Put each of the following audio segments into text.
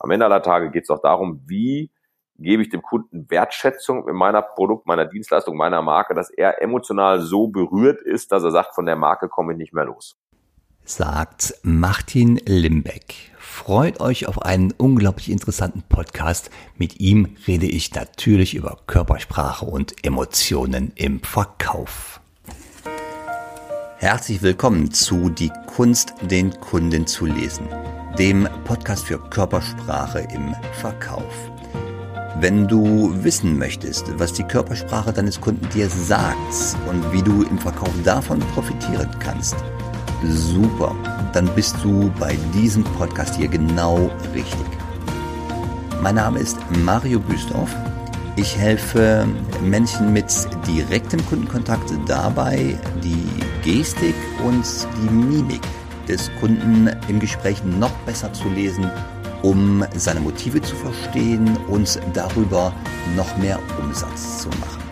Am Ende aller Tage geht es auch darum, wie gebe ich dem Kunden Wertschätzung in meiner Produkt, meiner Dienstleistung, meiner Marke, dass er emotional so berührt ist, dass er sagt, von der Marke komme ich nicht mehr los. Sagt Martin Limbeck. Freut euch auf einen unglaublich interessanten Podcast. Mit ihm rede ich natürlich über Körpersprache und Emotionen im Verkauf. Herzlich willkommen zu Die Kunst, den Kunden zu lesen, dem Podcast für Körpersprache im Verkauf. Wenn du wissen möchtest, was die Körpersprache deines Kunden dir sagt und wie du im Verkauf davon profitieren kannst, super, dann bist du bei diesem Podcast hier genau richtig. Mein Name ist Mario Büstorf. Ich helfe Menschen mit direktem Kundenkontakt dabei, die Gestik und die Mimik des Kunden im Gespräch noch besser zu lesen um seine Motive zu verstehen und darüber noch mehr Umsatz zu machen.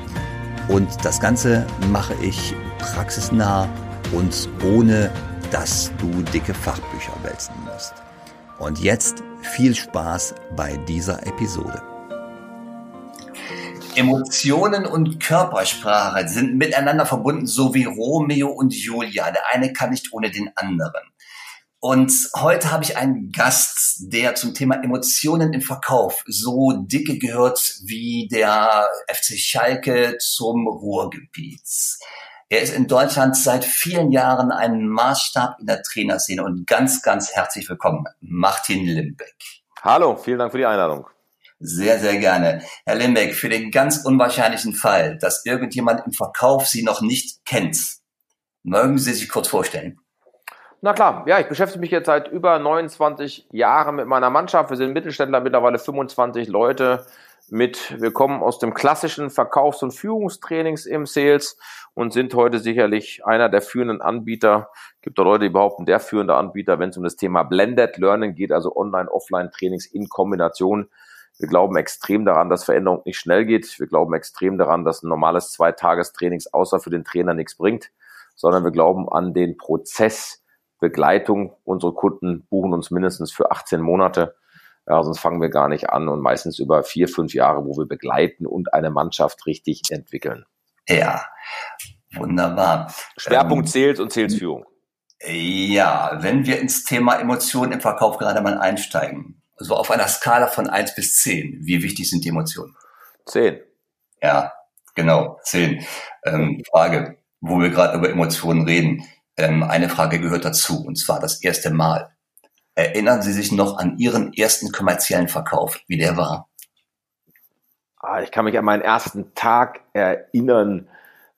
Und das Ganze mache ich praxisnah und ohne, dass du dicke Fachbücher wälzen musst. Und jetzt viel Spaß bei dieser Episode. Emotionen und Körpersprache sind miteinander verbunden, so wie Romeo und Julia. Der eine kann nicht ohne den anderen. Und heute habe ich einen Gast, der zum Thema Emotionen im Verkauf so dicke gehört wie der FC Schalke zum Ruhrgebiet. Er ist in Deutschland seit vielen Jahren ein Maßstab in der Trainerszene und ganz, ganz herzlich willkommen, Martin Limbeck. Hallo, vielen Dank für die Einladung. Sehr, sehr gerne. Herr Limbeck, für den ganz unwahrscheinlichen Fall, dass irgendjemand im Verkauf Sie noch nicht kennt, mögen Sie sich kurz vorstellen? Na klar, ja, ich beschäftige mich jetzt seit über 29 Jahren mit meiner Mannschaft. Wir sind Mittelständler, mittlerweile 25 Leute mit, wir kommen aus dem klassischen Verkaufs- und Führungstrainings im Sales und sind heute sicherlich einer der führenden Anbieter. Gibt da Leute, die behaupten, der führende Anbieter, wenn es um das Thema Blended Learning geht, also Online-Offline-Trainings in Kombination. Wir glauben extrem daran, dass Veränderung nicht schnell geht. Wir glauben extrem daran, dass ein normales Zweitagestrainings außer für den Trainer nichts bringt, sondern wir glauben an den Prozess, Begleitung. Unsere Kunden buchen uns mindestens für 18 Monate. Ja, sonst fangen wir gar nicht an und meistens über vier, fünf Jahre, wo wir begleiten und eine Mannschaft richtig entwickeln. Ja, wunderbar. Schwerpunkt ähm, Sales und Salesführung. Ja, wenn wir ins Thema Emotionen im Verkauf gerade mal einsteigen, also auf einer Skala von eins bis zehn, wie wichtig sind die Emotionen? Zehn. Ja, genau, zehn. Ähm, Frage, wo wir gerade über Emotionen reden. Ähm, eine Frage gehört dazu, und zwar das erste Mal. Erinnern Sie sich noch an Ihren ersten kommerziellen Verkauf, wie der war? Ah, ich kann mich an meinen ersten Tag erinnern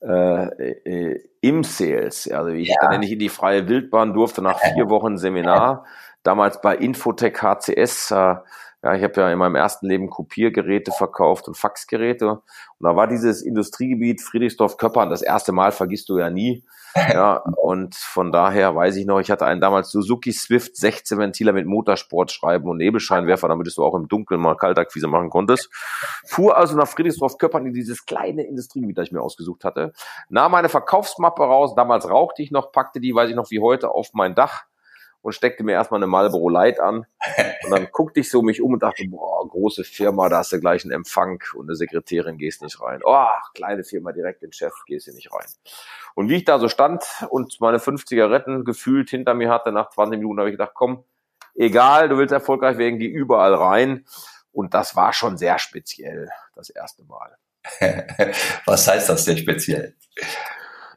äh, äh, im Sales. Also ich ja. dann nicht in die freie Wildbahn durfte nach vier Wochen Seminar, damals bei Infotech HCS. Äh, ja, ich habe ja in meinem ersten Leben Kopiergeräte verkauft und Faxgeräte. Und da war dieses Industriegebiet Friedrichsdorf-Köppern, das erste Mal vergisst du ja nie. Ja, und von daher weiß ich noch, ich hatte einen damals Suzuki Swift 16 Ventiler mit Motorsportschreiben und Nebelscheinwerfer, damit du auch im Dunkeln mal Kaltakquise machen konntest. Fuhr also nach Friedrichsdorf-Köppern in dieses kleine Industriegebiet, das ich mir ausgesucht hatte. Nahm meine Verkaufsmappe raus, damals rauchte ich noch, packte die, weiß ich noch wie heute, auf mein Dach und steckte mir erstmal eine Marlboro Light an. Und dann guckte ich so mich um und dachte, boah, große Firma, da hast du gleich einen Empfang und eine Sekretärin gehst nicht rein. Oh, kleine Firma, direkt den Chef, gehst hier nicht rein. Und wie ich da so stand und meine fünf Zigaretten gefühlt hinter mir hatte, nach 20 Minuten habe ich gedacht, komm, egal, du willst erfolgreich werden, geh überall rein. Und das war schon sehr speziell, das erste Mal. Was heißt das denn speziell?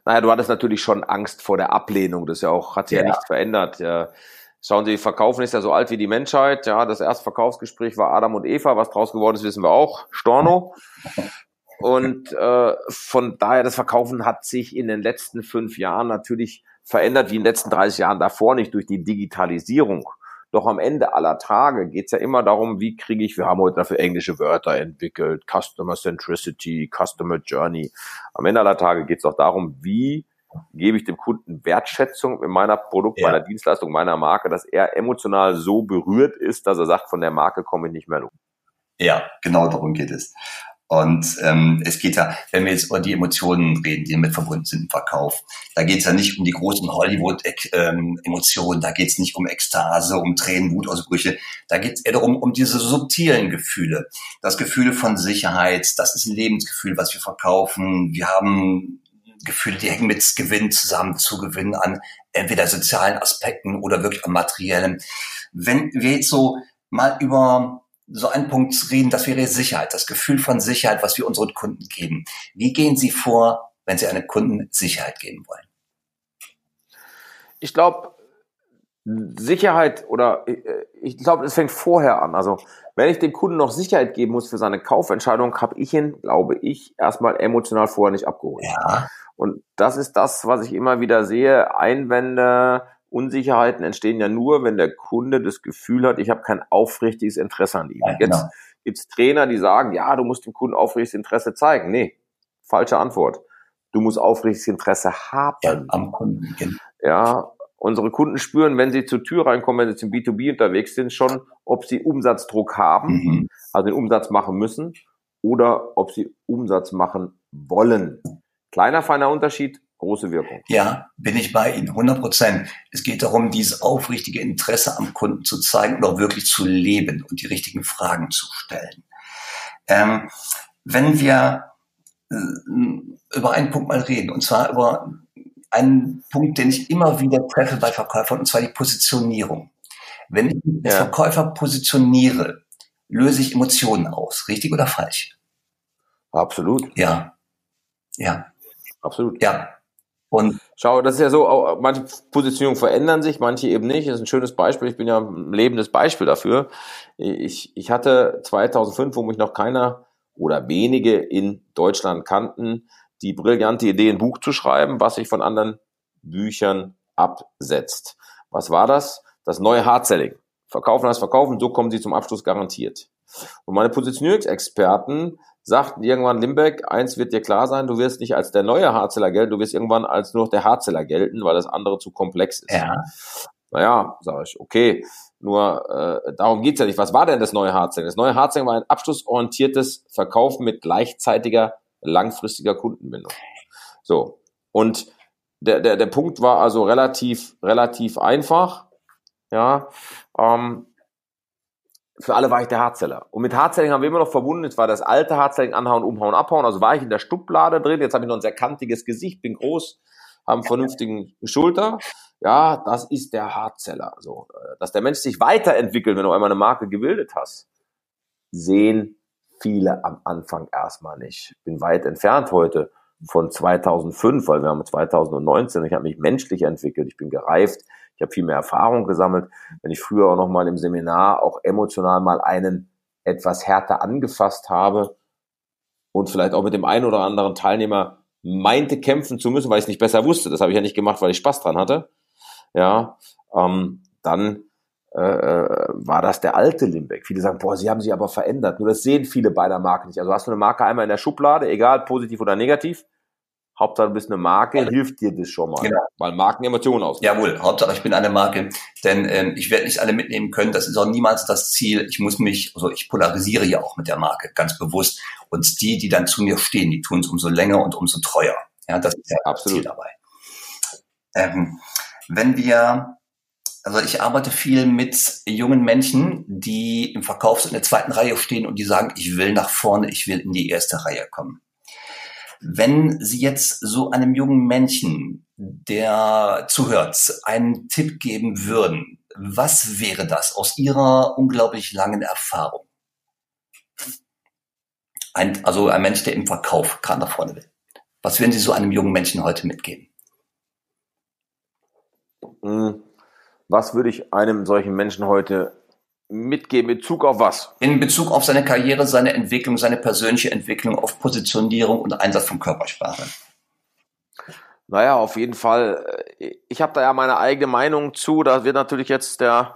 Naja, du hattest natürlich schon Angst vor der Ablehnung. Das ist ja auch, hat sich ja, ja nichts verändert. Ja. Schauen Sie, Verkaufen ist ja so alt wie die Menschheit. Ja, das erste Verkaufsgespräch war Adam und Eva. Was draus geworden ist, wissen wir auch. Storno. Und äh, von daher, das Verkaufen hat sich in den letzten fünf Jahren natürlich verändert, wie in den letzten 30 Jahren davor nicht durch die Digitalisierung. Doch am Ende aller Tage geht's ja immer darum, wie kriege ich, wir haben heute dafür englische Wörter entwickelt, Customer Centricity, Customer Journey. Am Ende aller Tage geht's auch darum, wie gebe ich dem Kunden Wertschätzung in meiner Produkt, ja. meiner Dienstleistung, meiner Marke, dass er emotional so berührt ist, dass er sagt, von der Marke komme ich nicht mehr los. Ja, genau darum geht es. Und ähm, es geht ja, wenn wir jetzt über die Emotionen reden, die damit verbunden sind im Verkauf, da geht es ja nicht um die großen Hollywood-Emotionen, da geht es nicht um Ekstase, um Tränen, Wutausbrüche, da geht es eher darum, um diese subtilen Gefühle. Das Gefühl von Sicherheit, das ist ein Lebensgefühl, was wir verkaufen. Wir haben Gefühle, die hängen mit Gewinn zusammen, zu Gewinn an entweder sozialen Aspekten oder wirklich an materiellen. Wenn wir jetzt so mal über so einen Punkt reden, das wäre Sicherheit, das Gefühl von Sicherheit, was wir unseren Kunden geben. Wie gehen Sie vor, wenn Sie einem Kunden Sicherheit geben wollen? Ich glaube, Sicherheit oder äh, ich glaube, es fängt vorher an. Also wenn ich dem Kunden noch Sicherheit geben muss für seine Kaufentscheidung, habe ich ihn, glaube ich, erstmal emotional vorher nicht abgeholt. Ja. Und das ist das, was ich immer wieder sehe. Einwände, Unsicherheiten entstehen ja nur, wenn der Kunde das Gefühl hat, ich habe kein aufrichtiges Interesse an ihm. Ja, genau. Jetzt gibt's Trainer, die sagen, ja, du musst dem Kunden aufrichtiges Interesse zeigen. Nee, falsche Antwort. Du musst aufrichtiges Interesse haben. Ja, am Kunden. Genau. Ja, unsere Kunden spüren, wenn sie zur Tür reinkommen, wenn sie zum B2B unterwegs sind, schon, ob sie Umsatzdruck haben, mhm. also den Umsatz machen müssen, oder ob sie Umsatz machen wollen. Kleiner, feiner Unterschied, große Wirkung. Ja, bin ich bei Ihnen, 100 Prozent. Es geht darum, dieses aufrichtige Interesse am Kunden zu zeigen und auch wirklich zu leben und die richtigen Fragen zu stellen. Ähm, wenn wir äh, über einen Punkt mal reden, und zwar über einen Punkt, den ich immer wieder treffe bei Verkäufern, und zwar die Positionierung. Wenn ich als ja. Verkäufer positioniere, löse ich Emotionen aus. Richtig oder falsch? Absolut. Ja. Ja. Absolut. Ja. Und Schau, das ist ja so, manche Positionierungen verändern sich, manche eben nicht. Das ist ein schönes Beispiel. Ich bin ja ein lebendes Beispiel dafür. Ich, ich hatte 2005, wo mich noch keiner oder wenige in Deutschland kannten, die brillante Idee, ein Buch zu schreiben, was sich von anderen Büchern absetzt. Was war das? Das neue Hardselling. Verkaufen heißt verkaufen, so kommen sie zum Abschluss garantiert. Und meine Positionierungsexperten sagten irgendwann Limbeck, eins wird dir klar sein, du wirst nicht als der neue Hardseller gelten, du wirst irgendwann als nur noch der Hardseller gelten, weil das andere zu komplex ist. Ja. Naja, sage ich, okay, nur äh, darum geht's ja nicht. Was war denn das neue Hardselling? Das neue Hardselling war ein abschlussorientiertes Verkaufen mit gleichzeitiger langfristiger Kundenbindung. So, und der, der, der Punkt war also relativ, relativ einfach. Ja, ähm, für alle war ich der Hardseller. Und mit Hardselling haben wir immer noch verbunden, es war das alte Hardselling, anhauen, umhauen, abhauen. Also war ich in der Schublade drin, jetzt habe ich noch ein sehr kantiges Gesicht, bin groß, habe einen vernünftigen Schulter. Ja, das ist der Hardseller. So, äh, dass der Mensch sich weiterentwickelt, wenn du einmal eine Marke gebildet hast, sehen viele am Anfang erstmal nicht. Bin weit entfernt heute von 2005, weil wir haben 2019, ich habe mich menschlich entwickelt, ich bin gereift, ich habe viel mehr Erfahrung gesammelt. Wenn ich früher auch noch mal im Seminar auch emotional mal einen etwas härter angefasst habe und vielleicht auch mit dem einen oder anderen Teilnehmer meinte kämpfen zu müssen, weil ich es nicht besser wusste. Das habe ich ja nicht gemacht, weil ich Spaß dran hatte. Ja, ähm, dann äh, äh war das der alte Limbeck. Viele sagen, boah, sie haben sich aber verändert. Nur das sehen viele bei der Marke nicht. Also hast du eine Marke einmal in der Schublade, egal positiv oder negativ, Hauptsache du bist eine Marke, ja. hilft dir das schon mal. Genau. Weil Marken Emotionen aus. Jawohl, Hauptsache ich bin eine Marke. Denn ähm, ich werde nicht alle mitnehmen können. Das ist auch niemals das Ziel. Ich muss mich, also ich polarisiere ja auch mit der Marke, ganz bewusst. Und die, die dann zu mir stehen, die tun es umso länger und umso treuer. Ja, das ist ja Absolut. das Ziel dabei. Ähm, wenn wir, also ich arbeite viel mit jungen Menschen, die im Verkaufs- in der zweiten Reihe stehen und die sagen, ich will nach vorne, ich will in die erste Reihe kommen. Wenn Sie jetzt so einem jungen Menschen, der zuhört, einen Tipp geben würden, was wäre das aus Ihrer unglaublich langen Erfahrung? Ein, also ein Mensch, der im Verkauf gerade nach vorne will. Was würden Sie so einem jungen Menschen heute mitgeben? Hm, was würde ich einem solchen Menschen heute mitgeben? In Bezug auf was? In Bezug auf seine Karriere, seine Entwicklung, seine persönliche Entwicklung, auf Positionierung und Einsatz von Körpersprache. Naja, auf jeden Fall. Äh, ich habe da ja meine eigene Meinung zu. Da wird natürlich jetzt der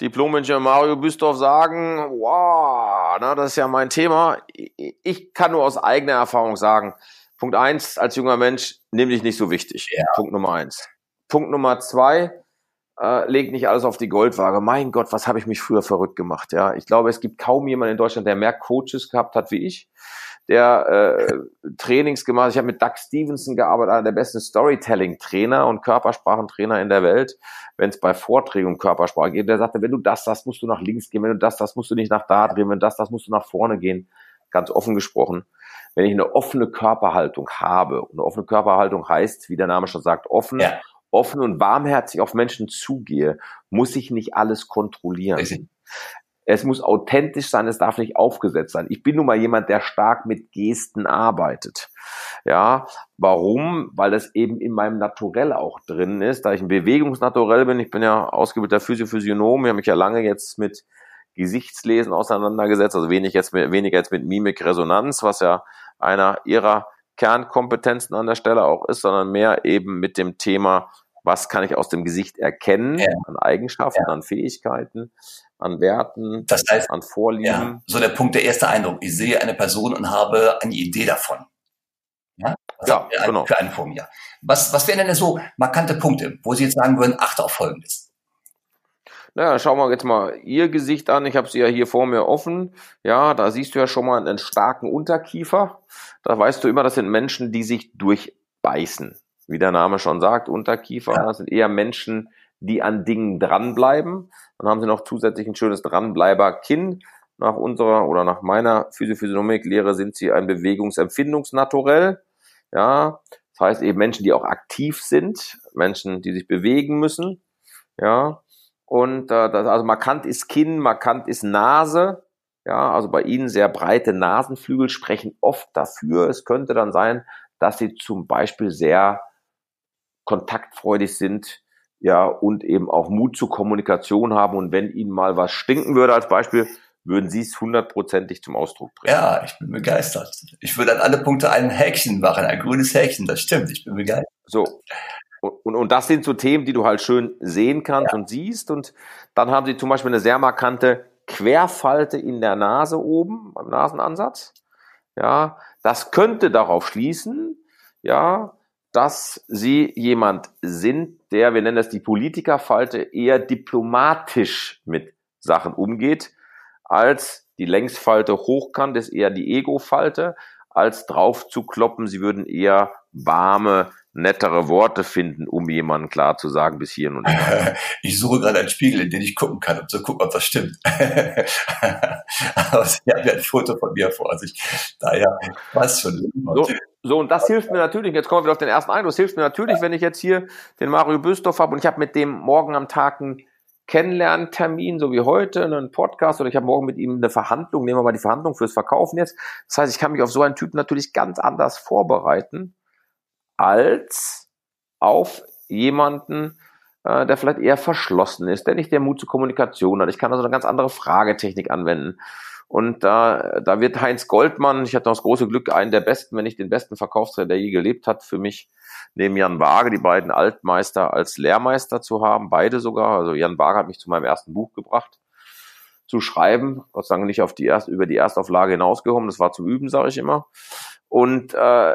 Diplom-Ingenieur Mario Büstorf sagen, wow, na, das ist ja mein Thema. Ich kann nur aus eigener Erfahrung sagen, Punkt eins, als junger Mensch, nimm dich nicht so wichtig. Ja. Punkt Nummer eins. Punkt Nummer zwei, äh, legt nicht alles auf die Goldwaage. Mein Gott, was habe ich mich früher verrückt gemacht, ja. Ich glaube, es gibt kaum jemanden in Deutschland, der mehr Coaches gehabt hat wie ich der äh, Trainings gemacht. Ich habe mit Doug Stevenson gearbeitet, einer der besten Storytelling-Trainer und Körpersprachentrainer in der Welt, wenn es bei Vorträgen um Körpersprache geht. Der sagte, wenn du das, das musst du nach links gehen, wenn du das, das musst du nicht nach da drehen, wenn das, das musst du nach vorne gehen. Ganz offen gesprochen. Wenn ich eine offene Körperhaltung habe, und eine offene Körperhaltung heißt, wie der Name schon sagt, offen, ja. Offen und warmherzig auf Menschen zugehe, muss ich nicht alles kontrollieren. Richtig. Es muss authentisch sein, es darf nicht aufgesetzt sein. Ich bin nun mal jemand, der stark mit Gesten arbeitet. Ja, warum? Weil das eben in meinem Naturell auch drin ist, da ich ein Bewegungsnaturell bin. Ich bin ja ausgebildeter Physiophysiognom. Ich habe mich ja lange jetzt mit Gesichtslesen auseinandergesetzt, also wenig jetzt mit, weniger jetzt mit Mimikresonanz, was ja einer ihrer Kernkompetenzen an der Stelle auch ist, sondern mehr eben mit dem Thema, was kann ich aus dem Gesicht erkennen, ja. an Eigenschaften, ja. an Fähigkeiten, an Werten, das heißt, an Vorlieben. Ja, so der Punkt, der erste Eindruck. Ich sehe eine Person und habe eine Idee davon. Ja, was ja für genau. Für einen vor mir. Was, was wären denn so markante Punkte, wo Sie jetzt sagen würden, achte auf Folgendes? Naja, schauen wir jetzt mal Ihr Gesicht an. Ich habe sie ja hier vor mir offen. Ja, da siehst du ja schon mal einen starken Unterkiefer. Da weißt du immer, das sind Menschen, die sich durchbeißen. Wie der Name schon sagt, Unterkiefer. Ja. Das sind eher Menschen, die an Dingen dranbleiben. Dann haben sie noch zusätzlich ein schönes Dranbleiber-Kinn. Nach unserer oder nach meiner Physiophysiognomik-Lehre sind sie ein Bewegungsempfindungsnaturell. Ja, das heißt eben Menschen, die auch aktiv sind, Menschen, die sich bewegen müssen. Ja, und äh, das, also markant ist Kinn, markant ist Nase. Ja, also bei ihnen sehr breite Nasenflügel sprechen oft dafür. Es könnte dann sein, dass sie zum Beispiel sehr kontaktfreudig sind, ja, und eben auch Mut zur Kommunikation haben. Und wenn ihnen mal was stinken würde als Beispiel, würden sie es hundertprozentig zum Ausdruck bringen. Ja, ich bin begeistert. Ich würde an alle Punkte ein Häkchen machen, ein grünes Häkchen, das stimmt, ich bin begeistert. So. Und, und, und das sind so Themen, die du halt schön sehen kannst ja. und siehst. Und dann haben sie zum Beispiel eine sehr markante Querfalte in der Nase oben, beim Nasenansatz. Ja, das könnte darauf schließen, ja, dass sie jemand sind, der, wir nennen das die Politikerfalte, eher diplomatisch mit Sachen umgeht, als die Längsfalte hochkant ist eher die Ego-Falte, als drauf zu kloppen, sie würden eher warme, nettere Worte finden, um jemanden klar zu sagen, bis hierhin und Ich suche gerade einen Spiegel, in den ich gucken kann, um zu gucken, ob das stimmt. Aber Sie haben ja ein Foto von mir vor sich. Daher passt schon. So, so, und das hilft mir natürlich, jetzt kommen wir wieder auf den ersten Eindruck, das hilft mir natürlich, wenn ich jetzt hier den Mario Büstorf habe und ich habe mit dem morgen am Tag einen Kennenlerntermin, so wie heute, einen Podcast oder ich habe morgen mit ihm eine Verhandlung, nehmen wir mal die Verhandlung fürs Verkaufen jetzt. Das heißt, ich kann mich auf so einen Typ natürlich ganz anders vorbereiten als auf jemanden, äh, der vielleicht eher verschlossen ist, der nicht der Mut zur Kommunikation hat. Ich kann also eine ganz andere Fragetechnik anwenden. Und da, da wird Heinz Goldmann, ich hatte das große Glück, einen der besten, wenn nicht den besten Verkaufstrainer, der je gelebt hat, für mich neben Jan Waage, die beiden Altmeister als Lehrmeister zu haben, beide sogar. Also Jan Waage hat mich zu meinem ersten Buch gebracht zu schreiben, Gott sei Dank nicht auf die erste, über die Erstauflage hinausgekommen, das war zum Üben, sage ich immer. Und äh,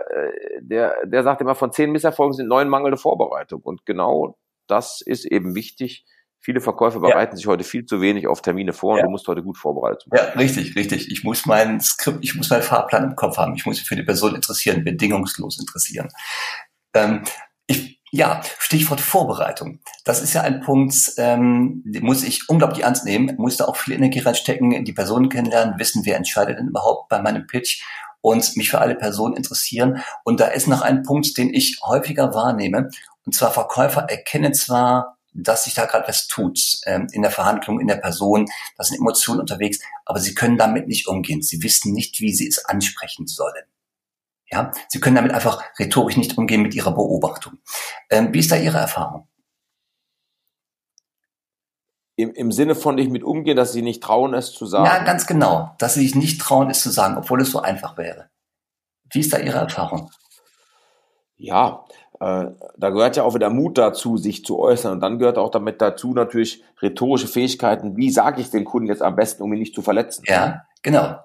der, der sagt immer, von zehn Misserfolgen sind neun mangelnde Vorbereitung. Und genau das ist eben wichtig. Viele Verkäufer bereiten ja. sich heute viel zu wenig auf Termine vor und ja. du musst heute gut vorbereitet sein. Ja, richtig, richtig. Ich muss meinen Skript, ich muss meinen Fahrplan im Kopf haben. Ich muss mich für die Person interessieren, bedingungslos interessieren. Ähm, ich, ja, Stichwort Vorbereitung. Das ist ja ein Punkt, ähm, muss ich unglaublich ernst nehmen, muss da auch viel Energie reinstecken, die Personen kennenlernen, wissen, wer entscheidet denn überhaupt bei meinem Pitch und mich für alle Personen interessieren. Und da ist noch ein Punkt, den ich häufiger wahrnehme. Und zwar Verkäufer erkennen zwar, dass sich da gerade was tut ähm, in der Verhandlung, in der Person, da sind Emotionen unterwegs, aber sie können damit nicht umgehen. Sie wissen nicht, wie sie es ansprechen sollen. Ja, sie können damit einfach rhetorisch nicht umgehen mit ihrer Beobachtung. Ähm, wie ist da Ihre Erfahrung? Im, Im Sinne von nicht mit umgehen, dass sie nicht trauen, es zu sagen? Ja, ganz genau. Dass sie sich nicht trauen, es zu sagen, obwohl es so einfach wäre. Wie ist da Ihre Erfahrung? Ja, äh, da gehört ja auch wieder Mut dazu, sich zu äußern. Und dann gehört auch damit dazu natürlich rhetorische Fähigkeiten. Wie sage ich den Kunden jetzt am besten, um ihn nicht zu verletzen? Ja, genau.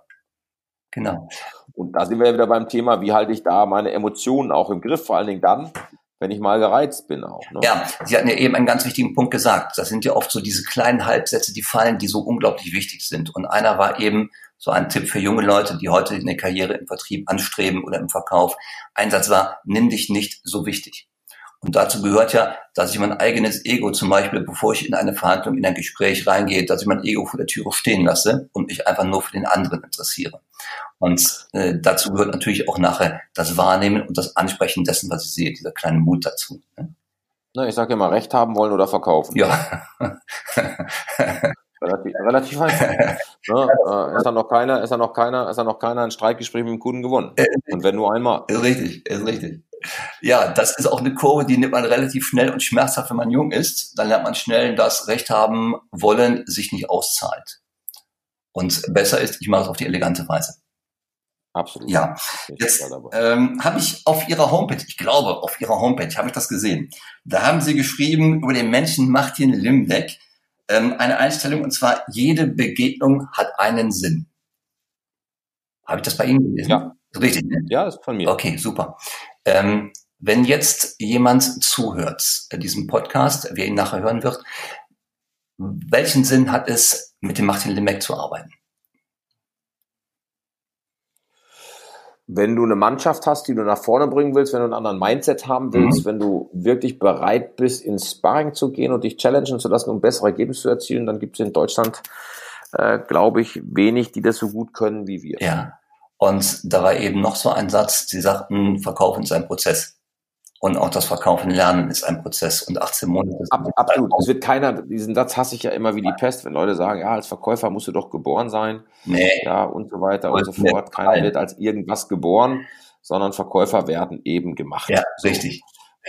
Genau. Und da sind wir ja wieder beim Thema, wie halte ich da meine Emotionen auch im Griff, vor allen Dingen dann, wenn ich mal gereizt bin auch. Ne? Ja, Sie hatten ja eben einen ganz wichtigen Punkt gesagt. Das sind ja oft so diese kleinen Halbsätze, die fallen, die so unglaublich wichtig sind. Und einer war eben so ein Tipp für junge Leute, die heute eine Karriere im Vertrieb anstreben oder im Verkauf. Ein Satz war, nimm dich nicht so wichtig. Und dazu gehört ja, dass ich mein eigenes Ego zum Beispiel, bevor ich in eine Verhandlung, in ein Gespräch reingehe, dass ich mein Ego vor der Türe stehen lasse und mich einfach nur für den anderen interessiere. Und äh, dazu gehört natürlich auch nachher das Wahrnehmen und das Ansprechen dessen, was ich sehe, dieser kleine Mut dazu. Ne? Na, ich sage immer, Recht haben wollen oder verkaufen. Ja. relativ, relativ einfach. ne? äh, ist da noch keiner, ist da noch keiner, ist da noch keiner ein Streitgespräch mit dem Kunden gewonnen. Äh, und wenn nur einmal. Ist richtig, ist richtig. Ja, das ist auch eine Kurve, die nimmt man relativ schnell und schmerzhaft, wenn man jung ist. Dann lernt man schnell, dass Recht haben wollen sich nicht auszahlt. Und besser ist, ich mache es auf die elegante Weise. Absolut. Ja, jetzt ähm, habe ich auf Ihrer Homepage, ich glaube, auf Ihrer Homepage habe ich das gesehen. Da haben Sie geschrieben über den Menschen Martin Limbeck ähm, eine Einstellung und zwar jede Begegnung hat einen Sinn. Habe ich das bei Ihnen gelesen? Ja. Richtig. Ne? Ja, ist von mir. Okay, super. Ähm, wenn jetzt jemand zuhört, äh, diesem Podcast, wer ihn nachher hören wird, welchen Sinn hat es, mit dem Martin Limbeck zu arbeiten? wenn du eine Mannschaft hast, die du nach vorne bringen willst, wenn du einen anderen Mindset haben willst, mhm. wenn du wirklich bereit bist, ins Sparring zu gehen und dich challengen zu lassen, um bessere Ergebnisse zu erzielen, dann gibt es in Deutschland, äh, glaube ich, wenig, die das so gut können wie wir. Ja. Und da war eben noch so ein Satz, Sie sagten, Verkaufen ist ein Prozess. Und auch das Verkaufen lernen ist ein Prozess und 18 Monate. Ab, absolut. Es wird keiner, diesen Satz hasse ich ja immer wie die Pest, wenn Leute sagen, ja, als Verkäufer musst du doch geboren sein. Nee. Ja, und so weiter und so fort. Keiner wird als irgendwas geboren, sondern Verkäufer werden eben gemacht. Ja, richtig.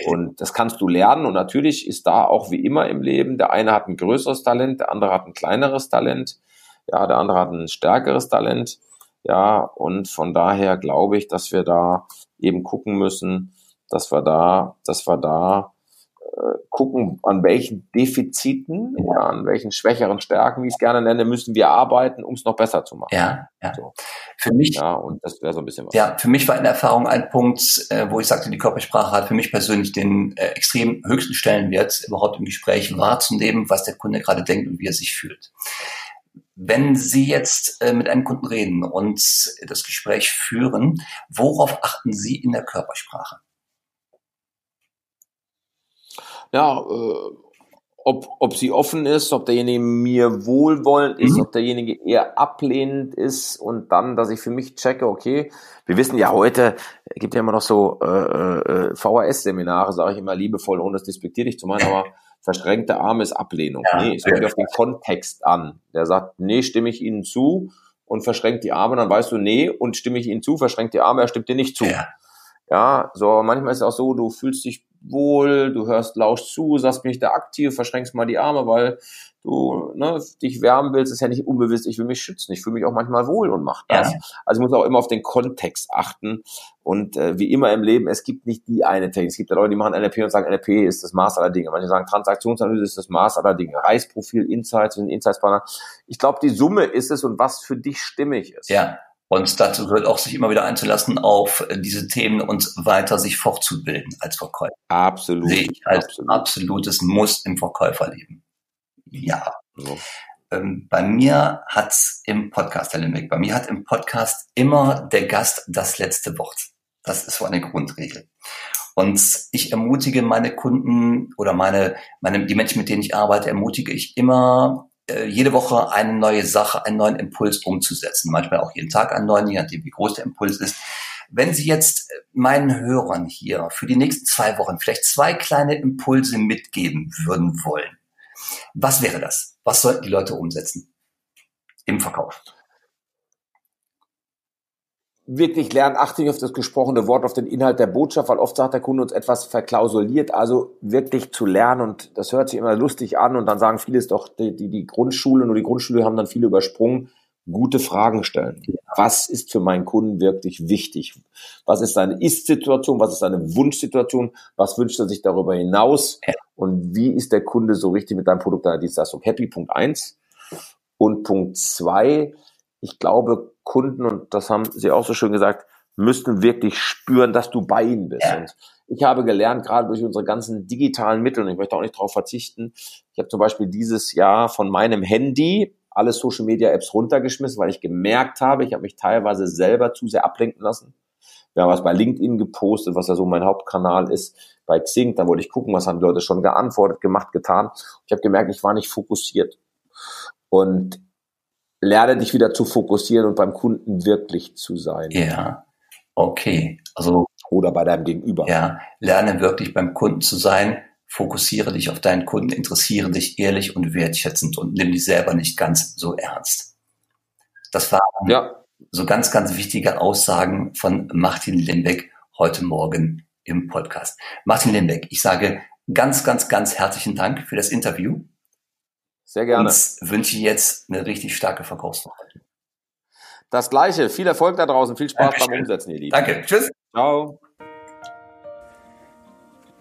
Und das kannst du lernen. Und natürlich ist da auch wie immer im Leben, der eine hat ein größeres Talent, der andere hat ein kleineres Talent. Ja, der andere hat ein stärkeres Talent. Ja, und von daher glaube ich, dass wir da eben gucken müssen, dass wir da, dass wir da äh, gucken, an welchen Defiziten, ja. an welchen schwächeren Stärken, wie ich es gerne nenne, müssen wir arbeiten, um es noch besser zu machen. Ja, ja. So. Für mich, ja, und das wäre so ein bisschen was. Ja, für mich war in der Erfahrung ein Punkt, äh, wo ich sagte, die Körpersprache hat für mich persönlich den äh, extrem höchsten Stellenwert, überhaupt im Gespräch wahrzunehmen, was der Kunde gerade denkt und wie er sich fühlt. Wenn Sie jetzt äh, mit einem Kunden reden und das Gespräch führen, worauf achten Sie in der Körpersprache? ja, äh, ob, ob sie offen ist, ob derjenige mir wohlwollend ist, mhm. ob derjenige eher ablehnend ist und dann, dass ich für mich checke, okay, wir wissen ja heute, gibt ja immer noch so äh, äh, VHS-Seminare, sage ich immer liebevoll, ohne es despektierlich zu meinen, aber verschränkte Arme ist Ablehnung. Ja, nee, es kommt auf den Kontext an. Der sagt, nee, stimme ich Ihnen zu und verschränkt die Arme, dann weißt du, nee, und stimme ich Ihnen zu, verschränkt die Arme, er stimmt dir nicht zu. Ja. Ja, so manchmal ist es auch so, du fühlst dich wohl, du hörst lausch zu, sagst mich da aktiv, verschränkst mal die Arme, weil du ne, dich wärmen willst, ist ja nicht unbewusst, ich will mich schützen, ich fühle mich auch manchmal wohl und mach das. Ja. Also ich muss auch immer auf den Kontext achten und äh, wie immer im Leben, es gibt nicht die eine Technik. Es gibt ja Leute, die machen NLP und sagen, NLP ist das Maß aller Dinge. Manche sagen, Transaktionsanalyse ist das Maß aller Dinge. Reisprofil, Insights, Insights-Partner. Ich glaube, die Summe ist es und was für dich stimmig ist. Ja. Und dazu gehört auch, sich immer wieder einzulassen auf diese Themen und weiter sich fortzubilden als Verkäufer. Absolut. Sehe ich als absolut. absolutes Muss im Verkäuferleben. Ja. So. Ähm, bei mir hat's im Podcast, Herr Limbeck, bei mir hat im Podcast immer der Gast das letzte Wort. Das ist so eine Grundregel. Und ich ermutige meine Kunden oder meine, meine, die Menschen, mit denen ich arbeite, ermutige ich immer, äh, jede Woche eine neue Sache, einen neuen Impuls umzusetzen. Manchmal auch jeden Tag einen neuen, je nachdem, wie groß der Impuls ist. Wenn Sie jetzt äh, meinen Hörern hier für die nächsten zwei Wochen vielleicht zwei kleine Impulse mitgeben würden wollen, was wäre das? Was sollten die Leute umsetzen im Verkauf? Wirklich lernen, achte nicht auf das gesprochene Wort, auf den Inhalt der Botschaft, weil oft sagt der Kunde uns etwas verklausuliert, also wirklich zu lernen und das hört sich immer lustig an und dann sagen viele es doch, die, die, die Grundschule und die Grundschule haben dann viele übersprungen, gute Fragen stellen. Was ist für meinen Kunden wirklich wichtig? Was ist seine Ist-Situation? Was ist seine Wunschsituation? Was wünscht er sich darüber hinaus? Und wie ist der Kunde so richtig mit deinem Produkt, deiner Dienstleistung happy? Punkt eins. Und Punkt zwei, ich glaube, Kunden, und das haben Sie auch so schön gesagt, müssten wirklich spüren, dass du bei ihnen bist. Ja. Und ich habe gelernt, gerade durch unsere ganzen digitalen Mittel, und ich möchte auch nicht darauf verzichten, ich habe zum Beispiel dieses Jahr von meinem Handy alle Social Media Apps runtergeschmissen, weil ich gemerkt habe, ich habe mich teilweise selber zu sehr ablenken lassen. Wir haben was bei LinkedIn gepostet, was ja so mein Hauptkanal ist, bei Xing, dann wollte ich gucken, was haben die Leute schon geantwortet, gemacht, getan. Ich habe gemerkt, ich war nicht fokussiert. Und lerne dich wieder zu fokussieren und beim Kunden wirklich zu sein. Ja, okay. Also oder bei deinem Gegenüber. Ja, lerne wirklich beim Kunden zu sein, fokussiere dich auf deinen Kunden, interessiere dich ehrlich und wertschätzend und nimm dich selber nicht ganz so ernst. Das waren ja. so ganz, ganz wichtige Aussagen von Martin Limbeck heute Morgen im Podcast. Martin Limbeck, ich sage ganz, ganz, ganz herzlichen Dank für das Interview. Sehr gerne. Und wünsche jetzt eine richtig starke Verkaufswoche. Das gleiche. Viel Erfolg da draußen. Viel Spaß Dankeschön. beim Umsetzen, ihr Lieben. Danke. Tschüss. Ciao.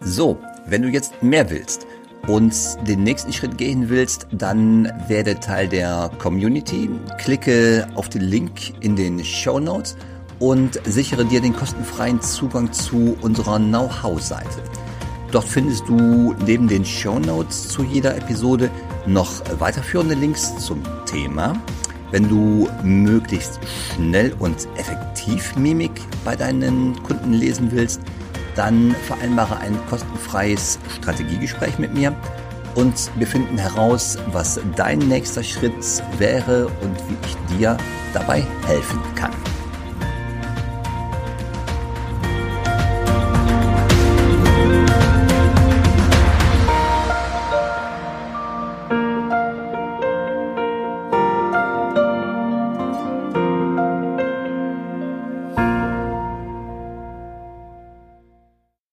So, wenn du jetzt mehr willst und den nächsten Schritt gehen willst, dann werde Teil der Community. Klicke auf den Link in den Show Notes und sichere dir den kostenfreien Zugang zu unserer Know-how-Seite. Dort findest du neben den Show Notes zu jeder Episode noch weiterführende Links zum Thema. Wenn du möglichst schnell und effektiv Mimik bei deinen Kunden lesen willst, dann vereinbare ein kostenfreies Strategiegespräch mit mir und wir finden heraus, was dein nächster Schritt wäre und wie ich dir dabei helfen kann.